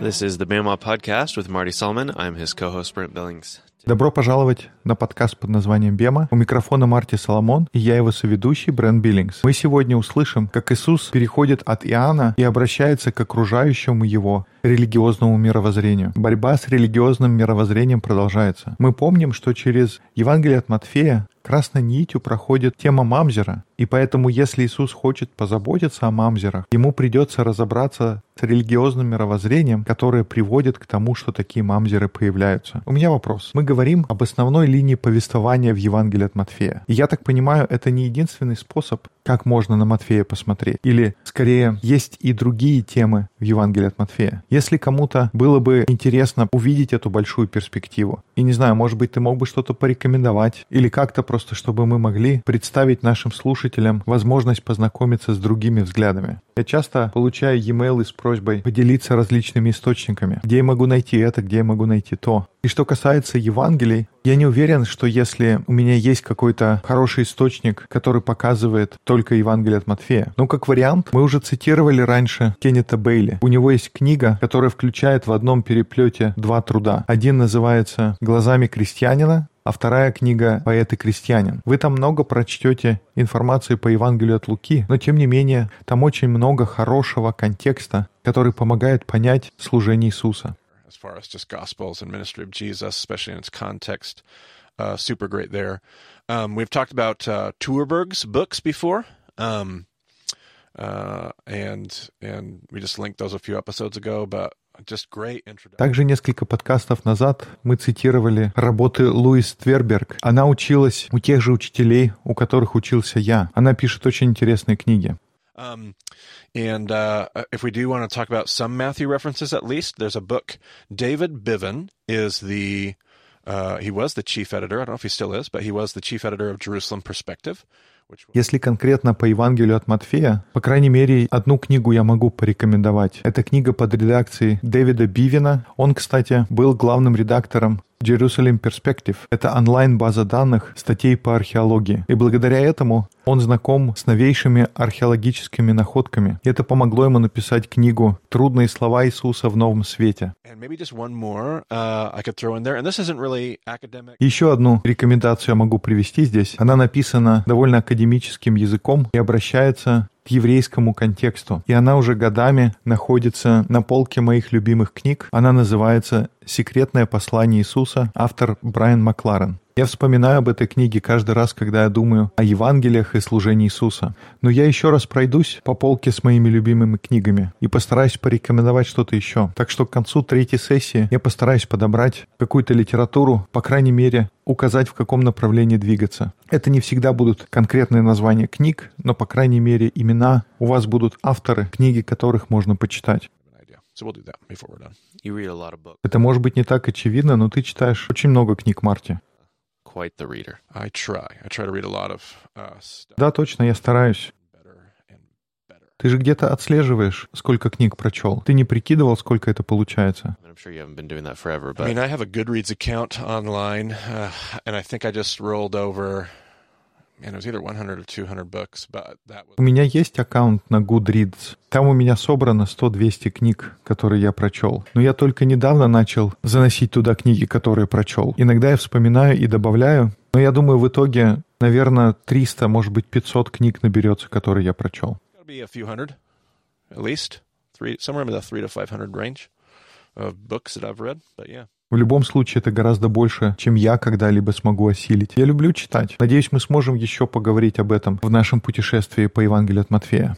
This is the Bama Podcast with Marty Solomon. I'm his co-host Brent Billings. Добро пожаловать на подкаст под названием «Бема». У микрофона Марти Соломон и я его соведущий Брэн Биллингс. Мы сегодня услышим, как Иисус переходит от Иоанна и обращается к окружающему его религиозному мировоззрению. Борьба с религиозным мировоззрением продолжается. Мы помним, что через Евангелие от Матфея красной нитью проходит тема мамзера, и поэтому, если Иисус хочет позаботиться о мамзерах, ему придется разобраться с религиозным мировоззрением, которое приводит к тому, что такие мамзеры появляются. У меня вопрос. Мы говорим об основной линии повествования в Евангелии от Матфея. И я так понимаю, это не единственный способ, как можно на Матфея посмотреть. Или, скорее, есть и другие темы в Евангелии от Матфея. Если кому-то было бы интересно увидеть эту большую перспективу, и не знаю, может быть, ты мог бы что-то порекомендовать, или как-то просто, чтобы мы могли представить нашим слушателям возможность познакомиться с другими взглядами. Я часто получаю e-mail с просьбой поделиться различными источниками, где я могу найти это, где я могу найти то. И что касается Евангелий, я не уверен, что если у меня есть какой-то хороший источник, который показывает только Евангелие от Матфея. Ну, как вариант, мы уже цитировали раньше Кеннета Бейли. У него есть книга, которая включает в одном переплете два труда. Один называется «Глазами крестьянина», а вторая книга «Поэт и крестьянин». Вы там много прочтете информации по Евангелию от Луки, но тем не менее там очень много хорошего контекста, который помогает понять служение Иисуса. Uh. Um, uh, um, uh, and and we just linked those a few episodes ago. But. Также несколько подкастов назад мы цитировали работы Луис Тверберг. Она училась у тех же учителей, у которых учился я. Она пишет очень интересные книги. Um, and uh, if we do want to talk about some Matthew references, at least there's a book. David Biven is the uh, he was the chief editor. I don't know if he still is, but he was the chief editor of Jerusalem Perspective. Если конкретно по Евангелию от Матфея, по крайней мере, одну книгу я могу порекомендовать. Это книга под редакцией Дэвида Бивина. Он, кстати, был главным редактором Jerusalem Perspective — это онлайн-база данных статей по археологии. И благодаря этому он знаком с новейшими археологическими находками. И это помогло ему написать книгу «Трудные слова Иисуса в новом свете». Еще одну рекомендацию я могу привести здесь. Она написана довольно академическим языком и обращается к еврейскому контексту. И она уже годами находится на полке моих любимых книг. Она называется «Секретное послание Иисуса», автор Брайан Макларен. Я вспоминаю об этой книге каждый раз, когда я думаю о Евангелиях и служении Иисуса. Но я еще раз пройдусь по полке с моими любимыми книгами и постараюсь порекомендовать что-то еще. Так что к концу третьей сессии я постараюсь подобрать какую-то литературу, по крайней мере, указать, в каком направлении двигаться. Это не всегда будут конкретные названия книг, но, по крайней мере, имена. У вас будут авторы, книги которых можно почитать. Это может быть не так очевидно, но ты читаешь очень много книг, Марти. Quite the reader. I try. I try to read a lot of uh, stuff. Да, точно, я стараюсь. Ты же где-то отслеживаешь, сколько книг прочел. Ты не прикидывал, сколько это получается? I mean, I have a Goodreads account online, uh, and I think I just rolled over. У меня есть аккаунт на Goodreads. Там у меня собрано 100-200 книг, которые я прочел. Но я только недавно начал заносить туда книги, которые прочел. Иногда я вспоминаю и добавляю, но я думаю, в итоге, наверное, 300, может быть, 500 книг наберется, которые я прочел. Gotta be a few hundred, at least. Three, somewhere in the three to 500 range of books that I've read, but yeah. В любом случае, это гораздо больше, чем я когда-либо смогу осилить. Я люблю читать. Надеюсь, мы сможем еще поговорить об этом в нашем путешествии по Евангелию от Матфея.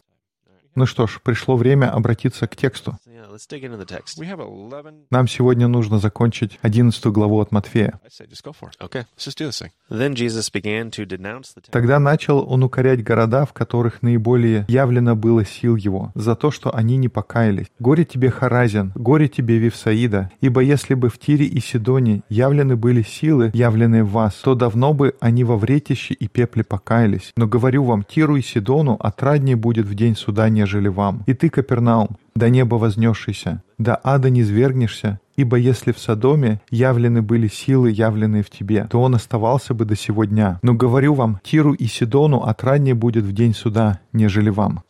Ну что ж, пришло время обратиться к тексту. Yeah, let's dig into the text. We have 11. Нам сегодня нужно закончить 11 главу от Матфея. I say just go for it. Okay. Let's just do this thing. Then Jesus began to denounce the temple. Тогда начал он укорять города, в которых наиболее явлено было сил его, за то, что они не покаялись. «Горе тебе, Харазин, горе тебе, Вифсаида, ибо если бы в Тире и Сидоне явлены были силы, явленные в вас, то давно бы они во вретище и пепле покаялись. Но говорю вам, Тиру и Сидону отраднее будет в день суда, нежели вам. И ты, Капернаум, до неба вознесшийся, до ада не свергнешься, ибо если в Содоме явлены были силы, явленные в тебе, то он оставался бы до сего дня. Но говорю вам, Тиру и Сидону отраднее будет в день суда, нежели вам».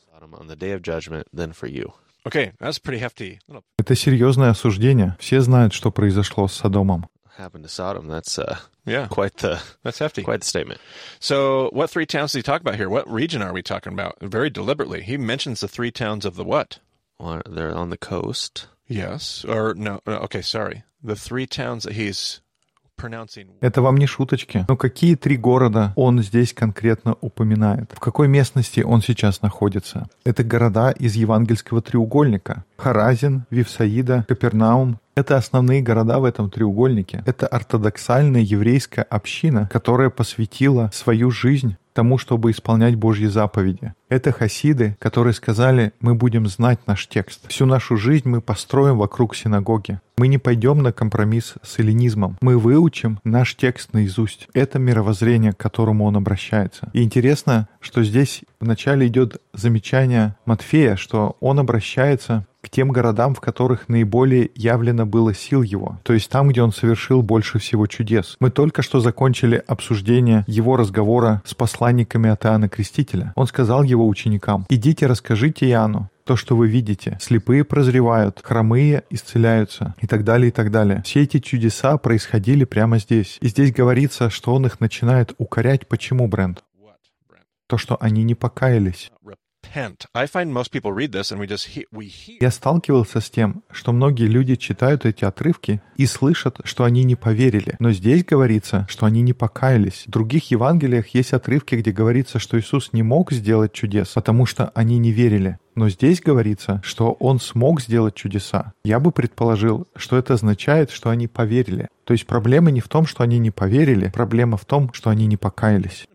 Okay, that's pretty hefty. Это серьезное осуждение. Все знают, что произошло с Содомом. Happened to Sodom. That's uh, Yeah, quite the that's hefty. quite the statement. So, what three towns he talk about here? What region are we talking about? Very deliberately, he mentions the three towns of the what? Well, they're on the coast. Yes, or no? no, Okay, sorry. The three towns that he's pronouncing. Это вам не шуточки. Но какие три города он здесь конкретно упоминает? В какой местности он сейчас находится? Это города из евангельского треугольника. Харазин, Вифсаида, Капернаум. Это основные города в этом треугольнике. Это ортодоксальная еврейская община, которая посвятила свою жизнь тому, чтобы исполнять Божьи заповеди. Это хасиды, которые сказали, мы будем знать наш текст. Всю нашу жизнь мы построим вокруг синагоги. Мы не пойдем на компромисс с эллинизмом. Мы выучим наш текст наизусть. Это мировоззрение, к которому он обращается. И интересно, что здесь вначале идет замечание Матфея, что он обращается к тем городам, в которых наиболее явлено было сил его, то есть там, где он совершил больше всего чудес. Мы только что закончили обсуждение его разговора с посланниками от Иоанна Крестителя. Он сказал его ученикам, «Идите, расскажите Иоанну, то, что вы видите. Слепые прозревают, хромые исцеляются и так далее, и так далее. Все эти чудеса происходили прямо здесь. И здесь говорится, что он их начинает укорять. Почему, Брент? То, что они не покаялись. Я сталкивался с тем, что многие люди читают эти отрывки и слышат, что они не поверили. Но здесь говорится, что они не покаялись. В других Евангелиях есть отрывки, где говорится, что Иисус не мог сделать чудес, потому что они не верили. Но здесь говорится, что Он смог сделать чудеса. Я бы предположил, что это означает, что они поверили. То есть проблема не в том, что они не поверили, проблема в том, что они не покаялись.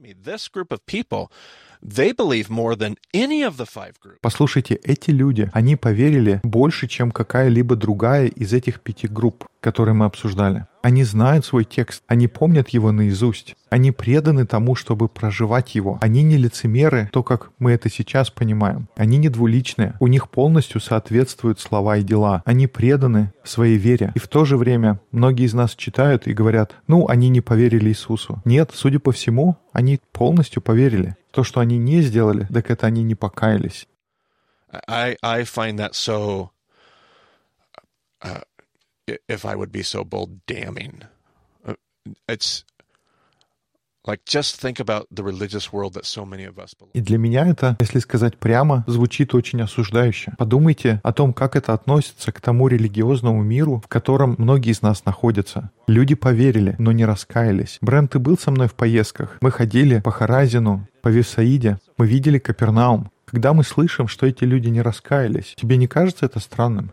Послушайте, эти люди, они поверили больше, чем какая-либо другая из этих пяти групп, которые мы обсуждали. Они знают свой текст, они помнят его наизусть. Они преданы тому, чтобы проживать его. Они не лицемеры, то, как мы это сейчас понимаем. Они не двуличные. У них полностью соответствуют слова и дела. Они преданы своей вере. И в то же время многие из нас читают и говорят, ну, они не поверили Иисусу. Нет, судя по всему, они полностью поверили. То, что они не сделали, так это они не покаялись. I I find that so. Uh, if I would be so bold, damning. It's. И для меня это, если сказать прямо, звучит очень осуждающе. Подумайте о том, как это относится к тому религиозному миру, в котором многие из нас находятся. Люди поверили, но не раскаялись. Брент, ты был со мной в поездках. Мы ходили по Харазину, по Вифсаиде. Мы видели Капернаум. Когда мы слышим, что эти люди не раскаялись, тебе не кажется это странным?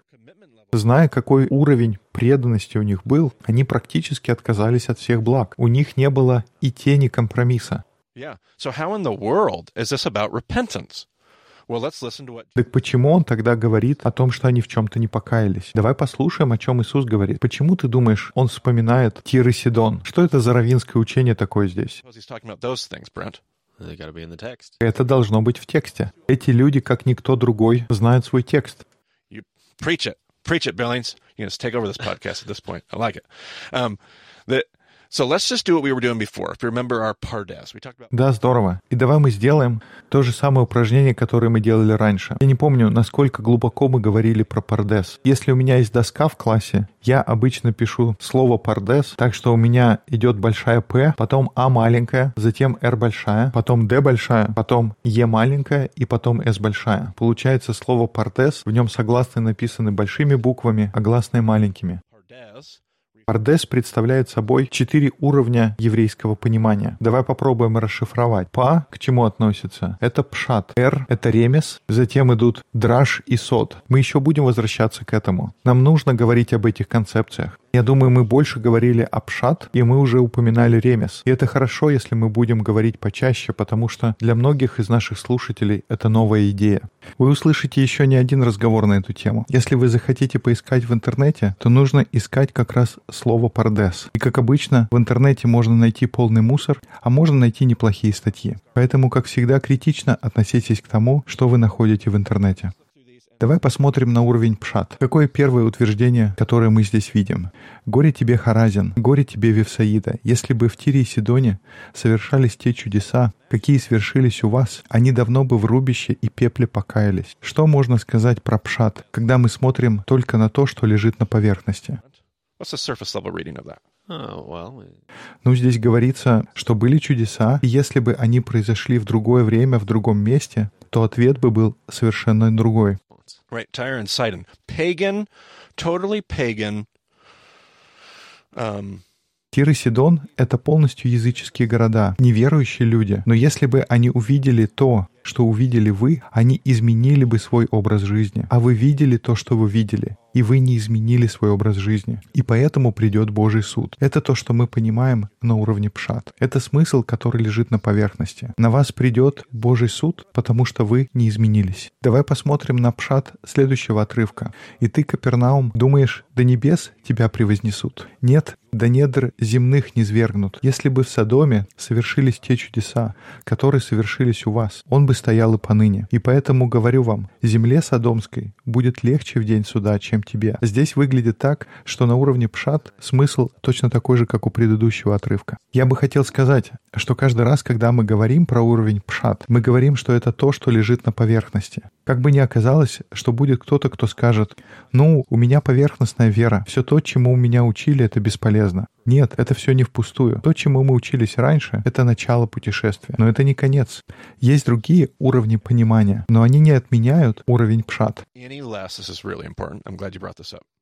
Зная, какой уровень преданности у них был, они практически отказались от всех благ. У них не было и тени компромисса. Yeah. So how in the world is this about repentance? Well, let's listen to what Так почему он тогда говорит о том, что они в чем-то не покаялись? Давай послушаем, о чем Иисус говорит. Почему ты думаешь, он вспоминает Тир и Сидон? Что это за равинское учение такое здесь? Это должно быть в тексте. Эти люди, как никто другой, знают свой текст. Preach it, Billings. You can just take over this podcast at this point. I like it. Um, the, so let's just do what we were doing before. If you remember our pardes, we talked about Да, здорово. И давай мы сделаем то же самое упражнение, которое мы делали раньше. Я не помню, насколько глубоко мы говорили про пардес. Если у меня есть доска в классе, я обычно пишу слово пардес, так что у меня идет большая П, потом А маленькая, затем Р большая, потом Д большая, потом Е маленькая и потом С большая. Получается слово пардес, в нем согласные написаны большими буквами, а гласные маленькими. pardes. Пардес представляет собой четыре уровня еврейского понимания. Давай попробуем расшифровать. Па к чему относится? Это пшат. Р — это ремес. Затем идут драж и сод. Мы еще будем возвращаться к этому. Нам нужно говорить об этих концепциях. Я думаю, мы больше говорили о пшат, и мы уже упоминали ремес. И это хорошо, если мы будем говорить почаще, потому что для многих из наших слушателей это новая идея. Вы услышите еще не один разговор на эту тему. Если вы захотите поискать в интернете, то нужно искать как раз слово «пардес». И, как обычно, в интернете можно найти полный мусор, а можно найти неплохие статьи. Поэтому, как всегда, критично относитесь к тому, что вы находите в интернете. Давай посмотрим на уровень пшат. Какое первое утверждение, которое мы здесь видим? «Горе тебе, Харазин, горе тебе, Вевсаида, если бы в Тире и Сидоне совершались те чудеса, какие свершились у вас, они давно бы в рубище и пепле покаялись». Что можно сказать про пшат, когда мы смотрим только на то, что лежит на поверхности? What's the surface level reading of that? Oh, well, Ну, здесь говорится, что были чудеса, и если бы они произошли в другое время, в другом месте, то ответ бы был совершенно другой. Right, Tyre and Sidon. Pagan, totally pagan. Um, Тир и Сидон — это полностью языческие города, неверующие люди. Но если бы они увидели то, что увидели вы, они изменили бы свой образ жизни. А вы видели то, что вы видели, и вы не изменили свой образ жизни. И поэтому придет Божий суд. Это то, что мы понимаем на уровне пшат. Это смысл, который лежит на поверхности. На вас придет Божий суд, потому что вы не изменились. Давай посмотрим на пшат следующего отрывка. «И ты, Капернаум, думаешь, до небес тебя превознесут? Нет, до недр земных не свергнут. Если бы в Содоме совершились те чудеса, которые совершились у вас, он бы стоял и поныне. И поэтому говорю вам, земле Содомской будет легче в день суда, чем тебе. Здесь выглядит так, что на уровне пшат смысл точно такой же, как у предыдущего отрывка. Я бы хотел сказать, что каждый раз, когда мы говорим про уровень пшат, мы говорим, что это то, что лежит на поверхности. Как бы ни оказалось, что будет кто-то, кто скажет, ну, у меня поверхностная вера, все то, чему меня учили, это бесполезно. Нет, это все не впустую. То, чему мы учились раньше, это начало путешествия. Но это не конец. Есть другие уровни понимания, но они не отменяют уровень пшат.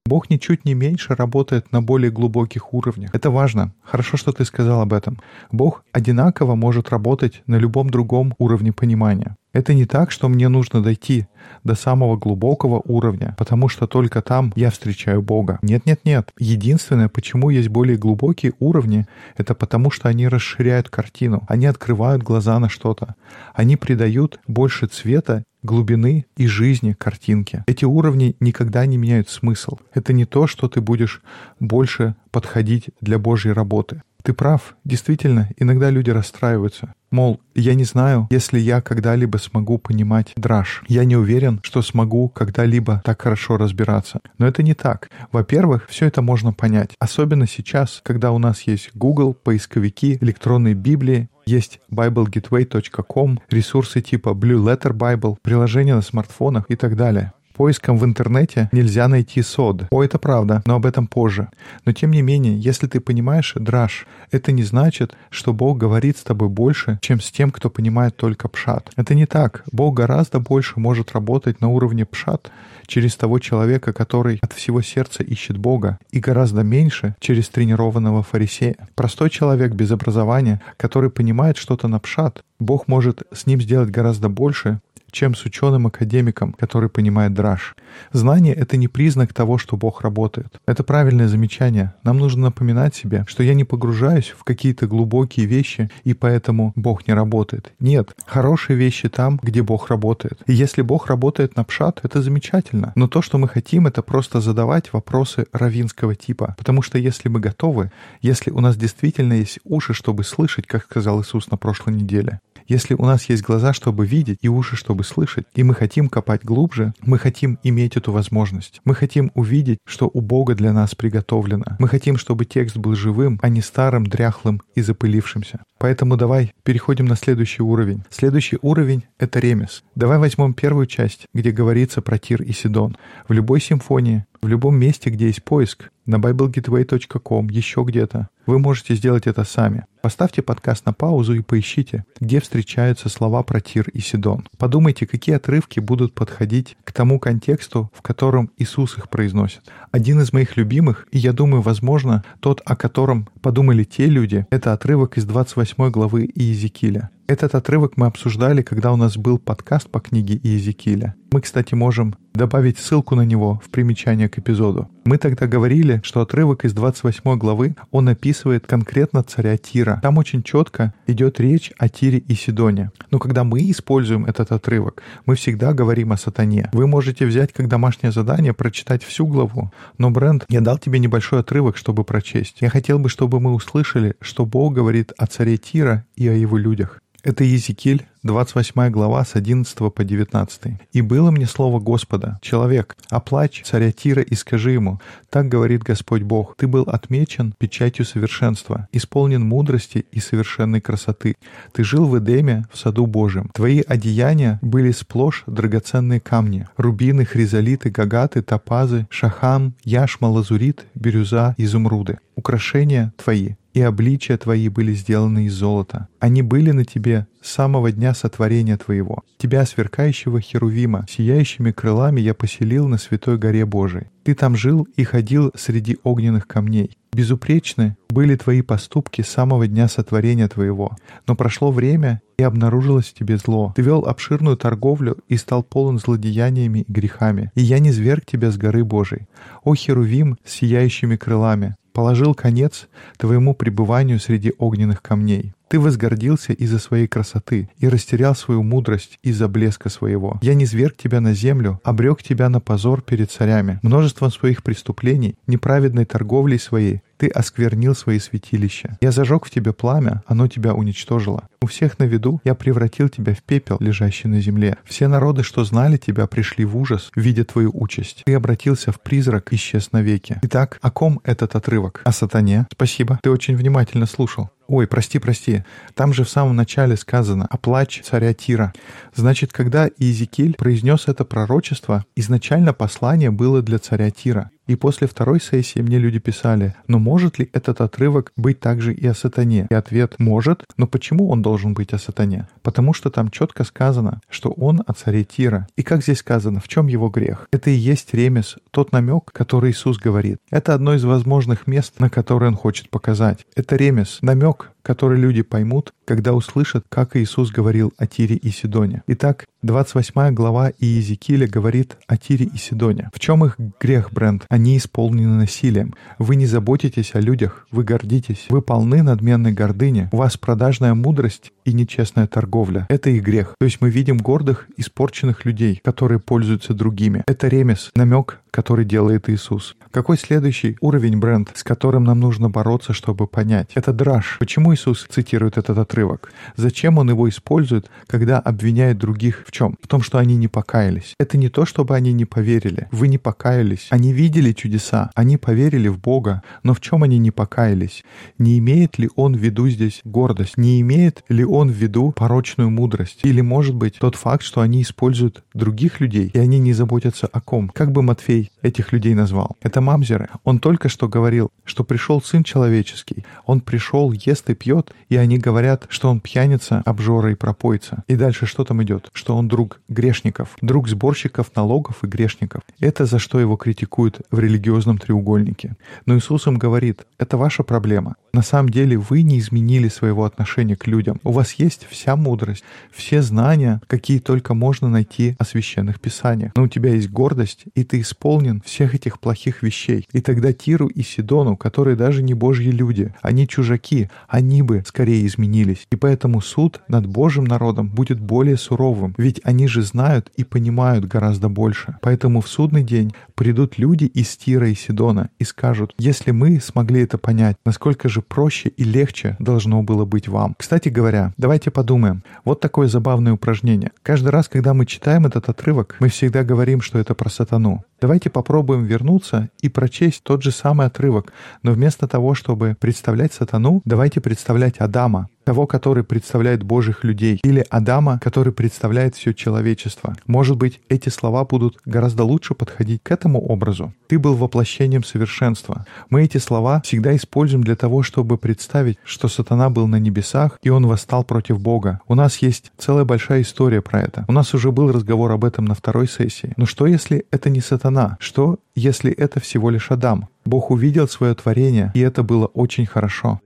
Бог ничуть не меньше работает на более глубоких уровнях. Это важно. Хорошо, что ты сказал об этом. Бог одинаково может работать на любом другом уровне понимания. Это не так, что мне нужно дойти до самого глубокого уровня, потому что только там я встречаю Бога. Нет-нет-нет. Единственное, почему есть более глубокие уровни, это потому что они расширяют картину, они открывают глаза на что-то, они придают больше цвета глубины и жизни картинке. Эти уровни никогда не меняют смысл. Это не то, что ты будешь больше подходить для Божьей работы. Ты прав, действительно, иногда люди расстраиваются. Мол, я не знаю, если я когда-либо смогу понимать драж. Я не уверен, что смогу когда-либо так хорошо разбираться. Но это не так. Во-первых, все это можно понять. Особенно сейчас, когда у нас есть Google, поисковики, электронные Библии, есть BibleGateway.com, ресурсы типа Blue Letter Bible, приложения на смартфонах и так далее. Поиском в интернете нельзя найти сод. О, это правда, но об этом позже. Но тем не менее, если ты понимаешь драж, это не значит, что Бог говорит с тобой больше, чем с тем, кто понимает только пшат. Это не так. Бог гораздо больше может работать на уровне пшат через того человека, который от всего сердца ищет Бога, и гораздо меньше через тренированного фарисея. Простой человек без образования, который понимает что-то на пшат, Бог может с ним сделать гораздо больше, чем с ученым-академиком, который понимает драж. Знание — это не признак того, что Бог работает. Это правильное замечание. Нам нужно напоминать себе, что я не погружаюсь в какие-то глубокие вещи, и поэтому Бог не работает. Нет, хорошие вещи там, где Бог работает. И если Бог работает на пшат, это замечательно. Но то, что мы хотим, это просто задавать вопросы равинского типа. Потому что если мы готовы, если у нас действительно есть уши, чтобы слышать, как сказал Иисус на прошлой неделе, если у нас есть глаза, чтобы видеть, и уши, чтобы слышать, и мы хотим копать глубже, мы хотим иметь эту возможность. Мы хотим увидеть, что у Бога для нас приготовлено. Мы хотим, чтобы текст был живым, а не старым, дряхлым и запылившимся. Поэтому давай переходим на следующий уровень. Следующий уровень — это ремес. Давай возьмем первую часть, где говорится про Тир и Сидон. В любой симфонии, в любом месте, где есть поиск, на biblegateway.com, еще где-то, вы можете сделать это сами. Поставьте подкаст на паузу и поищите, где встречаются слова про Тир и Сидон. Подумайте, какие отрывки будут подходить к тому контексту, в котором Иисус их произносит. Один из моих любимых, и я думаю, возможно, тот, о котором подумали те люди, это отрывок из 28 главы Иезекииля. Этот отрывок мы обсуждали, когда у нас был подкаст по книге Иезекииля. Мы, кстати, можем добавить ссылку на него в примечание к эпизоду. Мы тогда говорили, что отрывок из 28 главы, он описывает конкретно царя Тира. Там очень четко идет речь о Тире и Сидоне. Но когда мы используем этот отрывок, мы всегда говорим о сатане. Вы можете взять как домашнее задание прочитать всю главу. Но, Брент, я дал тебе небольшой отрывок, чтобы прочесть. Я хотел бы, чтобы мы услышали, что Бог говорит о царе Тира и о его людях. Это Езекииль, 28 глава с 11 по 19. «И было мне слово Господа, человек, оплачь царя Тира и скажи ему, так говорит Господь Бог, ты был отмечен печатью совершенства, исполнен мудрости и совершенной красоты. Ты жил в Эдеме, в саду Божьем. Твои одеяния были сплошь драгоценные камни, рубины, хризолиты, гагаты, топазы, шахам, яшма, лазурит, бирюза, изумруды. Украшения твои и обличия твои были сделаны из золота. Они были на тебе с самого дня сотворения твоего. Тебя, сверкающего Херувима, сияющими крылами я поселил на святой горе Божией. Ты там жил и ходил среди огненных камней. Безупречны были твои поступки с самого дня сотворения твоего. Но прошло время, и обнаружилось в тебе зло. Ты вел обширную торговлю и стал полон злодеяниями и грехами. И я не зверг тебя с горы Божией. О, Херувим с сияющими крылами, положил конец твоему пребыванию среди огненных камней. Ты возгордился из-за своей красоты и растерял свою мудрость из-за блеска своего. Я не зверг тебя на землю, обрек тебя на позор перед царями. Множеством своих преступлений, неправедной торговлей своей, ты осквернил свои святилища. Я зажег в тебе пламя, оно тебя уничтожило. У всех на виду я превратил тебя в пепел, лежащий на земле. Все народы, что знали тебя, пришли в ужас, видя твою участь. Ты обратился в призрак, исчез навеки. Итак, о ком этот отрывок? О сатане? Спасибо, ты очень внимательно слушал. Ой, прости, прости. Там же в самом начале сказано о плач царя Тира». Значит, когда Иезекииль произнес это пророчество, изначально послание было для царя Тира. И после второй сессии мне люди писали, но может ли этот отрывок быть также и о сатане? И ответ «может», но почему он должен быть о сатане? Потому что там четко сказано, что он о царе Тира. И как здесь сказано, в чем его грех? Это и есть ремес, тот намек, который Иисус говорит. Это одно из возможных мест, на которое он хочет показать. Это ремес, намек, book который люди поймут, когда услышат, как Иисус говорил о Тире и Сидоне. Итак, 28 глава Иезекииля говорит о Тире и Сидоне. В чем их грех, Брент? Они исполнены насилием. Вы не заботитесь о людях, вы гордитесь. Вы полны надменной гордыни. У вас продажная мудрость и нечестная торговля. Это их грех. То есть мы видим гордых, испорченных людей, которые пользуются другими. Это ремес, намек, который делает Иисус. Какой следующий уровень бренд, с которым нам нужно бороться, чтобы понять? Это драж. Почему Иисус цитирует этот отрывок? Зачем Он его использует, когда обвиняет других в чем? В том, что они не покаялись. Это не то, чтобы они не поверили. Вы не покаялись. Они видели чудеса. Они поверили в Бога. Но в чем они не покаялись? Не имеет ли Он в виду здесь гордость? Не имеет ли Он в виду порочную мудрость? Или, может быть, тот факт, что они используют других людей, и они не заботятся о ком? Как бы Матфей этих людей назвал? Это мамзеры. Он только что говорил, что пришел Сын Человеческий. Он пришел, ест и пьет, и они говорят, что он пьяница, обжора и пропойца. И дальше что там идет? Что он друг грешников, друг сборщиков налогов и грешников. Это за что его критикуют в религиозном треугольнике. Но Иисус им говорит, это ваша проблема. На самом деле вы не изменили своего отношения к людям. У вас есть вся мудрость, все знания, какие только можно найти о священных писаниях. Но у тебя есть гордость, и ты исполнен всех этих плохих вещей. И тогда Тиру и Сидону, которые даже не божьи люди, они чужаки, они бы скорее изменились. И поэтому суд над Божьим народом будет более суровым, ведь они же знают и понимают гораздо больше. Поэтому в судный день придут люди из Тира и Сидона и скажут, если мы смогли это понять, насколько же проще и легче должно было быть вам. Кстати говоря, давайте подумаем. Вот такое забавное упражнение. Каждый раз, когда мы читаем этот отрывок, мы всегда говорим, что это про сатану. Давайте попробуем вернуться и прочесть тот же самый отрывок, но вместо того, чтобы представлять сатану, давайте представлять Адама, того, который представляет Божьих людей, или Адама, который представляет все человечество. Может быть, эти слова будут гораздо лучше подходить к этому образу. Ты был воплощением совершенства. Мы эти слова всегда используем для того, чтобы представить, что сатана был на небесах, и он восстал против Бога. У нас есть целая большая история про это. У нас уже был разговор об этом на второй сессии. Но что, если это не сатана? Что, если это всего лишь Адам? Бог увидел свое творение, и это было очень хорошо.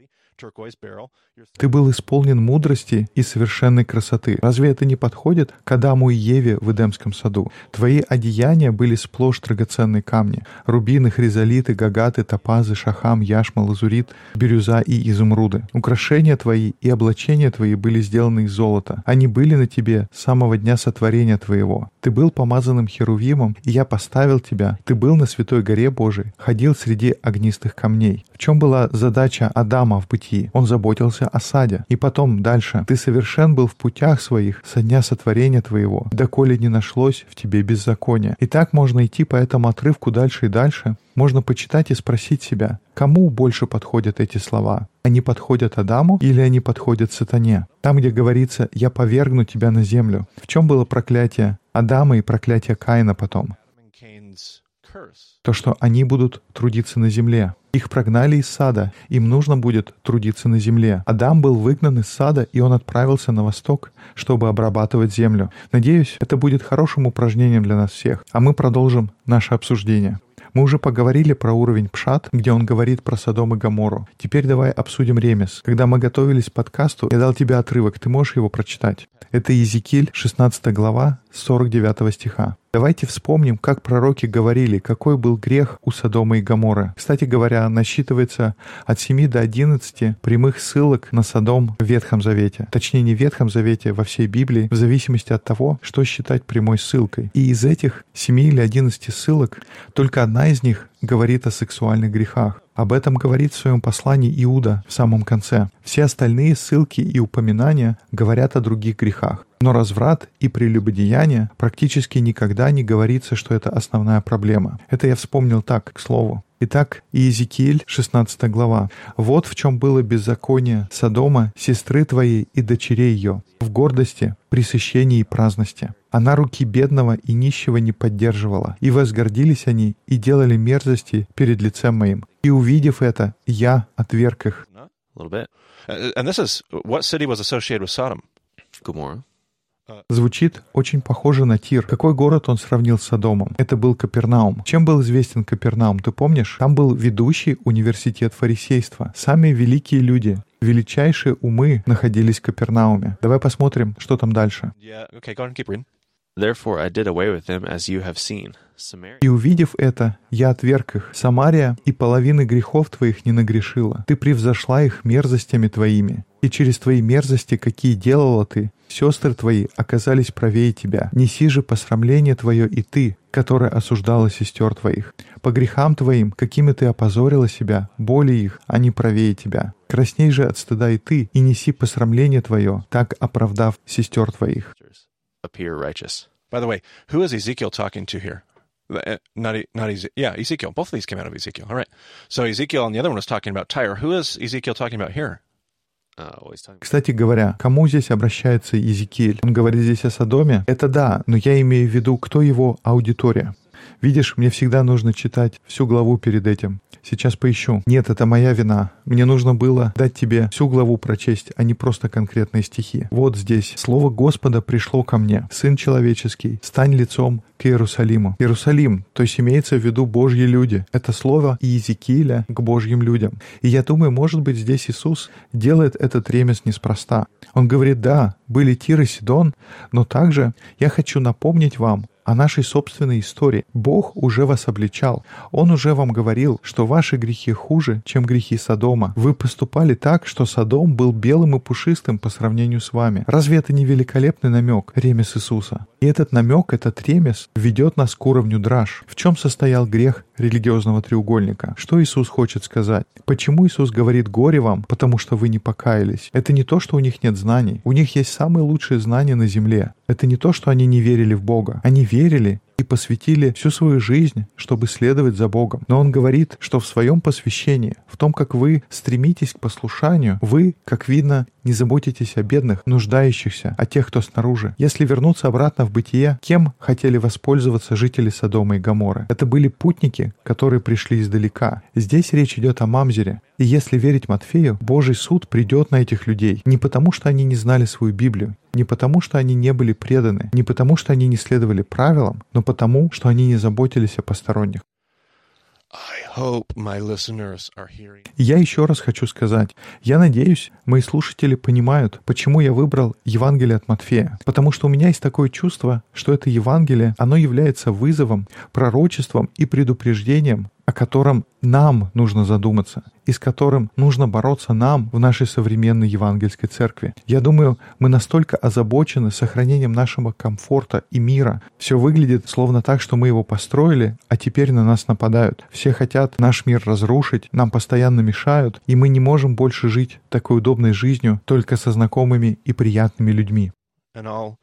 Ты был исполнен мудрости и совершенной красоты. Разве это не подходит к Адаму и Еве в Эдемском саду? Твои одеяния были сплошь драгоценные камни. Рубины, хризолиты, гагаты, топазы, шахам, яшма, лазурит, бирюза и изумруды. Украшения твои и облачения твои были сделаны из золота. Они были на тебе с самого дня сотворения твоего. Ты был помазанным херувимом, и я поставил тебя. Ты был на святой горе Божией, ходил среди огнистых камней. В чем была задача Адама в бытии пути. Он заботился о саде. И потом дальше. Ты совершен был в путях своих со дня сотворения твоего, доколе не нашлось в тебе беззакония. И так можно идти по этому отрывку дальше и дальше. Можно почитать и спросить себя, кому больше подходят эти слова? Они подходят Адаму или они подходят сатане? Там, где говорится «я повергну тебя на землю». В чем было проклятие Адама и проклятие Каина потом? То, что они будут трудиться на земле. Их прогнали из сада, им нужно будет трудиться на земле. Адам был выгнан из сада, и он отправился на восток, чтобы обрабатывать землю. Надеюсь, это будет хорошим упражнением для нас всех, а мы продолжим наше обсуждение. Мы уже поговорили про уровень Пшат, где он говорит про Содом и Гамору. Теперь давай обсудим Ремес. Когда мы готовились к подкасту, я дал тебе отрывок, ты можешь его прочитать? Это Езекиль, 16 глава, 49 стиха. Давайте вспомним, как пророки говорили, какой был грех у Содома и Гамора. Кстати говоря, насчитывается от 7 до 11 прямых ссылок на Содом в Ветхом Завете. Точнее, не в Ветхом Завете, во всей Библии, в зависимости от того, что считать прямой ссылкой. И из этих 7 или 11 ссылок только одна из них говорит о сексуальных грехах. Об этом говорит в своем послании Иуда в самом конце. Все остальные ссылки и упоминания говорят о других грехах. Но разврат и прелюбодеяние практически никогда не говорится, что это основная проблема. Это я вспомнил так, к слову. Итак, Иезекииль, 16 глава. «Вот в чем было беззаконие Содома, сестры твоей и дочерей ее, в гордости, пресыщении и праздности. Она руки бедного и нищего не поддерживала, и возгордились они, и делали мерзости перед лицем моим. И увидев это, я отверг их». And this is what city was associated with Sodom? Gomorrah. Звучит очень похоже на Тир. Какой город он сравнил с Содомом? Это был Капернаум. Чем был известен Капернаум, ты помнишь? Там был ведущий университет фарисейства. Сами великие люди, величайшие умы находились в Капернауме. Давай посмотрим, что там дальше. Yeah, okay, И увидев это, я отверг их. Самария и половины грехов твоих не нагрешила. Ты превзошла их мерзостями твоими. И через твои мерзости, какие делала ты, сестры твои оказались правее тебя. Неси же посрамление твое и ты, которая осуждала сестер твоих. По грехам твоим, какими ты опозорила себя, боли их, они правее тебя. Красней же от стыда и ты, и неси посрамление твое, так оправдав сестер твоих. By the way, who is Ezekiel talking to here? Uh, Not, E- not Ezekiel. Yeah, Ezekiel. Both of these came out of Ezekiel. All right. So Ezekiel and the other one was talking about Tyre. Who is Ezekiel talking about here? Uh, Кстати говоря, кому здесь обращается Иезекииль? Он говорит здесь о Содоме? Это да, но я имею в виду, кто его аудитория. Видишь, мне всегда нужно читать всю главу перед этим. Сейчас поищу. Нет, это моя вина. Мне нужно было дать тебе всю главу прочесть, а не просто конкретные стихи. Вот здесь. Слово Господа пришло ко мне. Сын человеческий, стань лицом к Иерусалиму. Иерусалим, то есть имеется в виду Божьи люди. Это слово Иезекииля к Божьим людям. И я думаю, может быть, здесь Иисус делает этот ремес неспроста. Он говорит, да, были Тир и Сидон, но также я хочу напомнить вам о нашей собственной истории. Бог уже вас обличал. Он уже вам говорил, что ваши грехи хуже, чем грехи Содома. Вы поступали так, что Содом был белым и пушистым по сравнению с вами. Разве это не великолепный намек, ремес Иисуса? И этот намек, этот ремес ведет нас к уровню драж. В чем состоял грех религиозного треугольника? Что Иисус хочет сказать? Почему Иисус говорит «горе вам», потому что вы не покаялись? Это не то, что у них нет знаний. У них есть самые лучшие знания на земле. Это не то, что они не верили в Бога. Они верили и посвятили всю свою жизнь, чтобы следовать за Богом. Но он говорит, что в своем посвящении, в том, как вы стремитесь к послушанию, вы, как видно, не заботитесь о бедных, нуждающихся, о тех, кто снаружи. Если вернуться обратно в бытие, кем хотели воспользоваться жители Содома и Гоморы? Это были путники, которые пришли издалека. Здесь речь идет о Мамзере. И если верить Матфею, Божий суд придет на этих людей не потому, что они не знали свою Библию, не потому, что они не были преданы, не потому, что они не следовали правилам, но потому, что они не заботились о посторонних. Я еще раз хочу сказать, я надеюсь, мои слушатели понимают, почему я выбрал Евангелие от Матфея. Потому что у меня есть такое чувство, что это Евангелие, оно является вызовом, пророчеством и предупреждением о котором нам нужно задуматься и с которым нужно бороться нам в нашей современной евангельской церкви. Я думаю, мы настолько озабочены сохранением нашего комфорта и мира. Все выглядит словно так, что мы его построили, а теперь на нас нападают. Все хотят наш мир разрушить, нам постоянно мешают, и мы не можем больше жить такой удобной жизнью только со знакомыми и приятными людьми. And I'll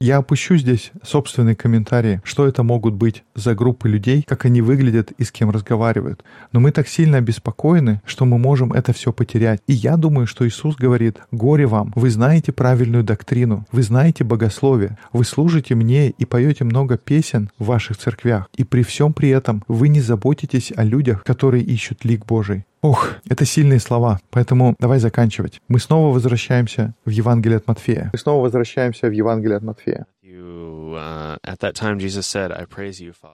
Я опущу здесь собственные комментарии, что это могут быть за группы людей, как они выглядят и с кем разговаривают. Но мы так сильно обеспокоены, что мы можем это все потерять. И я думаю, что Иисус говорит, горе вам, вы знаете правильную доктрину, вы знаете богословие, вы служите мне и поете много песен в ваших церквях. И при всем при этом вы не заботитесь о людях, которые ищут лик Божий. Ох, это сильные слова, поэтому давай заканчивать. Мы снова возвращаемся в Евангелие от Матфея. Мы снова возвращаемся в Евангелие от Матфея.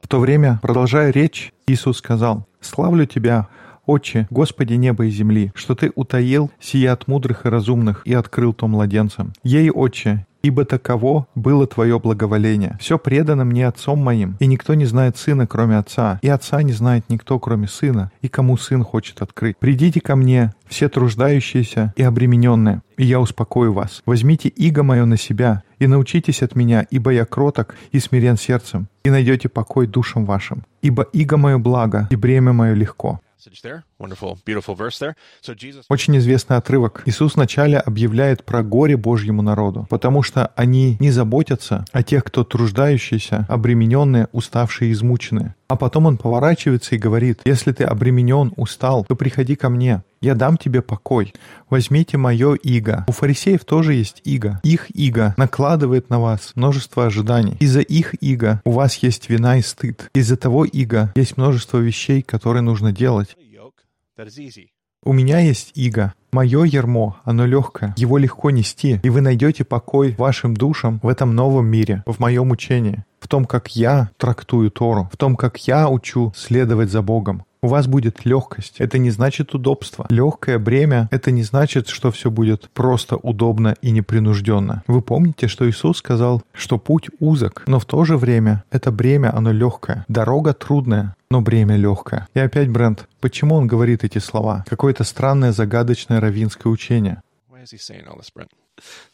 В то время, продолжая речь, Иисус сказал, «Славлю Тебя, Отче, Господи неба и земли, что Ты утаил сия от мудрых и разумных и открыл то младенцам. Ей, Отче, ибо таково было Твое благоволение. Все предано мне Отцом моим, и никто не знает Сына, кроме Отца, и Отца не знает никто, кроме Сына, и кому Сын хочет открыть. Придите ко мне, все труждающиеся и обремененные, и я успокою вас. Возьмите иго мое на себя, и научитесь от меня, ибо я кроток и смирен сердцем, и найдете покой душам вашим. Ибо иго мое благо, и бремя мое легко». Очень известный отрывок. Иисус вначале объявляет про горе Божьему народу, потому что они не заботятся о тех, кто труждающиеся, обремененные, уставшие и измученные. А потом он поворачивается и говорит, если ты обременен, устал, то приходи ко мне, я дам тебе покой. Возьмите мое иго. У фарисеев тоже есть иго. Их иго накладывает на вас множество ожиданий. Из-за их иго у вас есть вина и стыд. Из-за того иго есть множество вещей, которые нужно делать. У меня есть иго. Мое ермо, оно легкое, его легко нести, и вы найдете покой вашим душам в этом новом мире, в моем учении, в том, как я трактую Тору, в том, как я учу следовать за Богом. У вас будет легкость. Это не значит удобство. Легкое бремя — это не значит, что все будет просто удобно и непринужденно. Вы помните, что Иисус сказал, что путь узок, но в то же время это бремя, оно легкое. Дорога трудная, но бремя легкое. И опять, Брент, почему он говорит эти слова? Какое-то странное загадочное раввинское учение.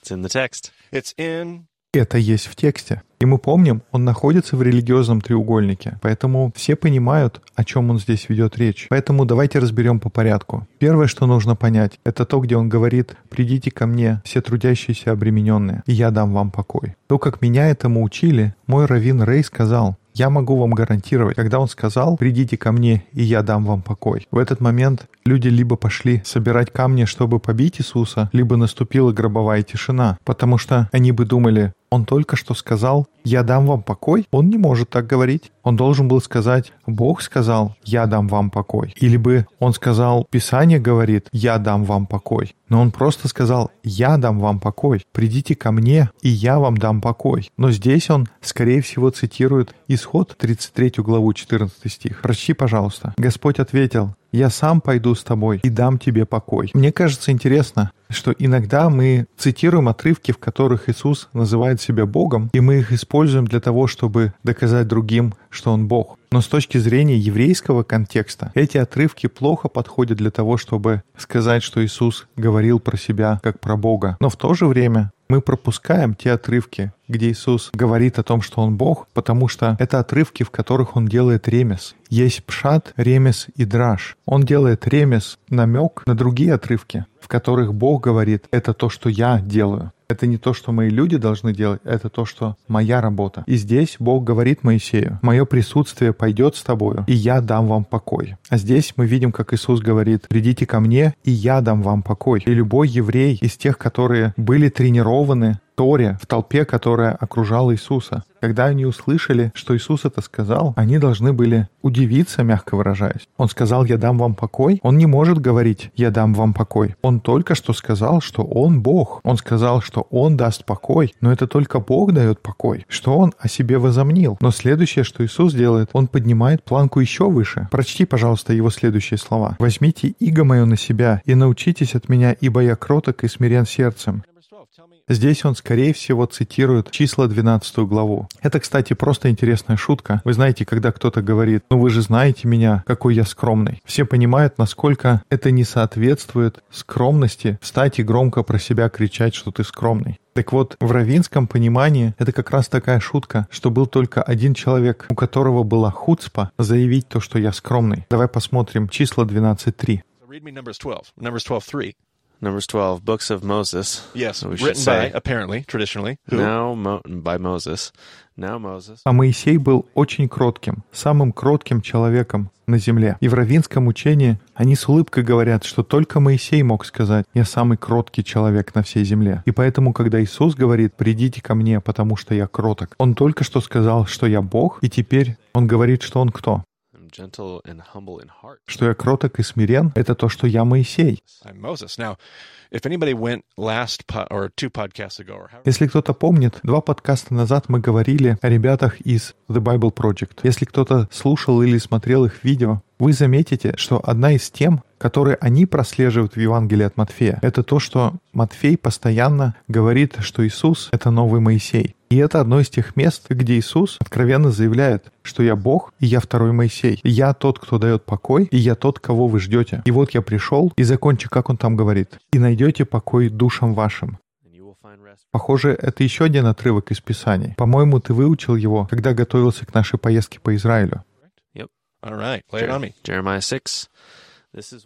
It's in the text. It's in. Это есть в тексте. И мы помним, он находится в религиозном треугольнике, поэтому все понимают, о чем он здесь ведет речь. Поэтому давайте разберем по порядку. Первое, что нужно понять, это то, где он говорит «Придите ко мне, все трудящиеся обремененные, и я дам вам покой». То, как меня этому учили, мой раввин Рей сказал, я могу вам гарантировать, когда он сказал «придите ко мне, и я дам вам покой». В этот момент люди либо пошли собирать камни, чтобы побить Иисуса, либо наступила гробовая тишина, потому что они бы думали он только что сказал «Я дам вам покой». Он не может так говорить. Он должен был сказать «Бог сказал, я дам вам покой». Или бы он сказал «Писание говорит, я дам вам покой». Но он просто сказал «Я дам вам покой. Придите ко мне, и я вам дам покой». Но здесь он, скорее всего, цитирует Исход 33 главу 14 стих. Прочти, пожалуйста. Господь ответил «Я сам пойду с тобой и дам тебе покой». Мне кажется интересно, что иногда мы цитируем отрывки, в которых Иисус называет себя Богом, и мы их используем для того, чтобы доказать другим, что Он Бог. Но с точки зрения еврейского контекста, эти отрывки плохо подходят для того, чтобы сказать, что Иисус говорил про себя как про Бога. Но в то же время мы пропускаем те отрывки, где Иисус говорит о том, что Он Бог, потому что это отрывки, в которых Он делает ремес. Есть пшат, ремес и драж. Он делает ремес, намек на другие отрывки, в которых Бог говорит, это то, что я делаю. Это не то, что мои люди должны делать, это то, что моя работа. И здесь Бог говорит Моисею, мое присутствие пойдет с тобою, и я дам вам покой. А здесь мы видим, как Иисус говорит, придите ко мне, и я дам вам покой. И любой еврей из тех, которые были тренированы Торе, в толпе, которая окружала Иисуса. Когда они услышали, что Иисус это сказал, они должны были удивиться, мягко выражаясь. Он сказал, я дам вам покой. Он не может говорить, я дам вам покой. Он только что сказал, что Он Бог. Он сказал, что Он даст покой. Но это только Бог дает покой. Что Он о себе возомнил. Но следующее, что Иисус делает, Он поднимает планку еще выше. Прочти, пожалуйста, Его следующие слова. «Возьмите иго мое на себя и научитесь от меня, ибо я кроток и смирен сердцем, Number 12. Tell me. Здесь он, скорее всего, цитирует числа 12 главу. Это, кстати, просто интересная шутка. Вы знаете, когда кто-то говорит, ну вы же знаете меня, какой я скромный. Все понимают, насколько это не соответствует скромности встать и громко про себя кричать, что ты скромный. Так вот, в равинском понимании это как раз такая шутка, что был только один человек, у которого была хуцпа заявить то, что я скромный. Давай посмотрим числа 12.3. Numbers 12. Numbers 12:3. Numbers 12, books of Moses. Yes, written by say. apparently, traditionally. Who? Now Mo- by Moses. Now Moses. А Моисей был очень кротким, самым кротким человеком на земле. И в равинском учении они с улыбкой говорят, что только Моисей мог сказать «Я самый кроткий человек на всей земле». И поэтому, когда Иисус говорит «Придите ко мне, потому что я кроток», Он только что сказал, что я Бог, и теперь Он говорит, что Он кто? Что я кроток и смирен — это то, что я Моисей. Если кто-то помнит, два подкаста назад мы говорили о ребятах из The Bible Project. Если кто-то слушал или смотрел их видео, вы заметите, что одна из тем, которые они прослеживают в Евангелии от Матфея, это то, что Матфей постоянно говорит, что Иисус — это новый Моисей. И это одно из тех мест, где Иисус откровенно заявляет, что я Бог, и я второй Моисей. Я тот, кто дает покой, и я тот, кого вы ждете. И вот я пришел, и закончу, как он там говорит. «И найдете покой душам вашим». Похоже, это еще один отрывок из Писаний. По-моему, ты выучил его, когда готовился к нашей поездке по Израилю. all right, lay it on me. Jeremiah 6.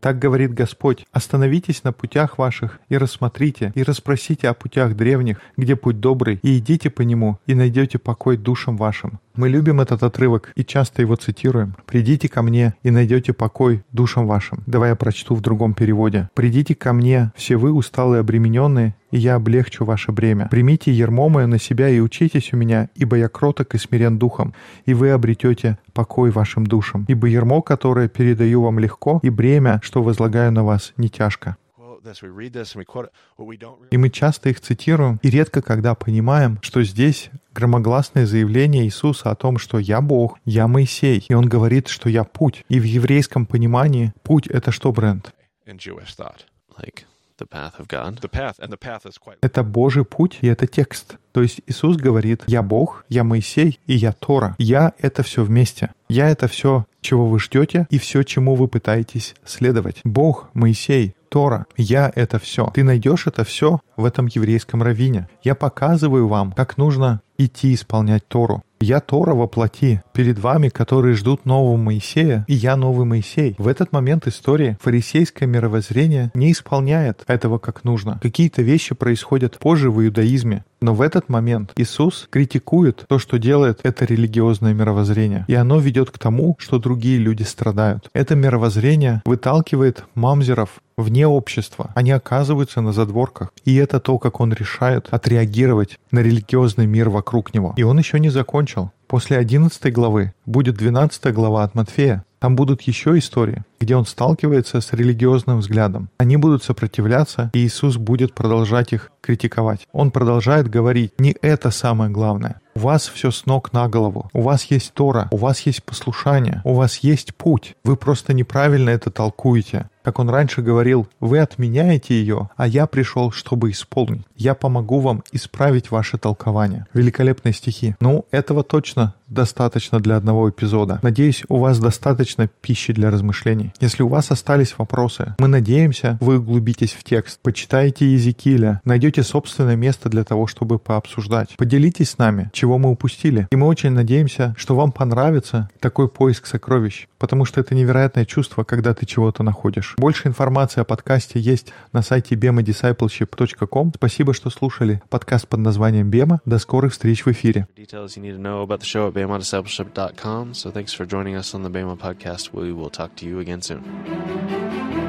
Так говорит Господь, остановитесь на путях ваших и рассмотрите, и расспросите о путях древних, где путь добрый, и идите по нему, и найдете покой душам вашим. Мы любим этот отрывок и часто его цитируем. «Придите ко мне, и найдете покой душам вашим». Давай я прочту в другом переводе. «Придите ко мне, все вы усталые обремененные, и я облегчу ваше бремя. Примите ермо мое на себя и учитесь у меня, ибо я кроток и смирен духом, и вы обретете покой вашим душам. Ибо ермо, которое передаю вам легко, и бремя, что возлагаю на вас, не тяжко». И мы часто их цитируем, и редко когда понимаем, что здесь громогласное заявление Иисуса о том, что «я Бог, я Моисей», и Он говорит, что «я путь». И в еврейском понимании путь — это что, Брент? Это Божий путь, и это текст. То есть Иисус говорит «я Бог, я Моисей, и я Тора». «Я» — это все вместе. «Я» — это все, чего вы ждете, и все, чему вы пытаетесь следовать. Бог, Моисей, Тора. Я — это все. Ты найдешь это все в этом еврейском раввине. Я показываю вам, как нужно идти исполнять Тору. Я Тора во плоти перед вами, которые ждут нового Моисея, и я новый Моисей. В этот момент истории фарисейское мировоззрение не исполняет этого как нужно. Какие-то вещи происходят позже в иудаизме, но в этот момент Иисус критикует то, что делает это религиозное мировоззрение. И оно ведет к тому, что другие люди страдают. Это мировоззрение выталкивает мамзеров вне общества. Они оказываются на задворках. И это то, как он решает отреагировать на религиозный мир вокруг него. И он еще не закончил. После 11 главы будет 12 глава от Матфея. Там будут еще истории, где он сталкивается с религиозным взглядом. Они будут сопротивляться, и Иисус будет продолжать их критиковать. Он продолжает говорить, не это самое главное. У вас все с ног на голову. У вас есть Тора, у вас есть послушание, у вас есть путь. Вы просто неправильно это толкуете. Как он раньше говорил, вы отменяете ее, а я пришел, чтобы исполнить. Я помогу вам исправить ваше толкование. Великолепные стихи. Ну, этого точно достаточно для одного эпизода. Надеюсь, у вас достаточно пищи для размышлений. Если у вас остались вопросы, мы надеемся, вы углубитесь в текст, почитаете Езекииля, найдете собственное место для того, чтобы пообсуждать. Поделитесь с нами, чего мы упустили. И мы очень надеемся, что вам понравится такой поиск сокровищ, потому что это невероятное чувство, когда ты чего-то находишь. Больше информации о подкасте есть на сайте bemadiscipleship.com. Спасибо, что слушали подкаст под названием «Бема». До скорых встреч в эфире. BamaDiscipleship.com. So thanks for joining us on the Bama podcast. We will talk to you again soon.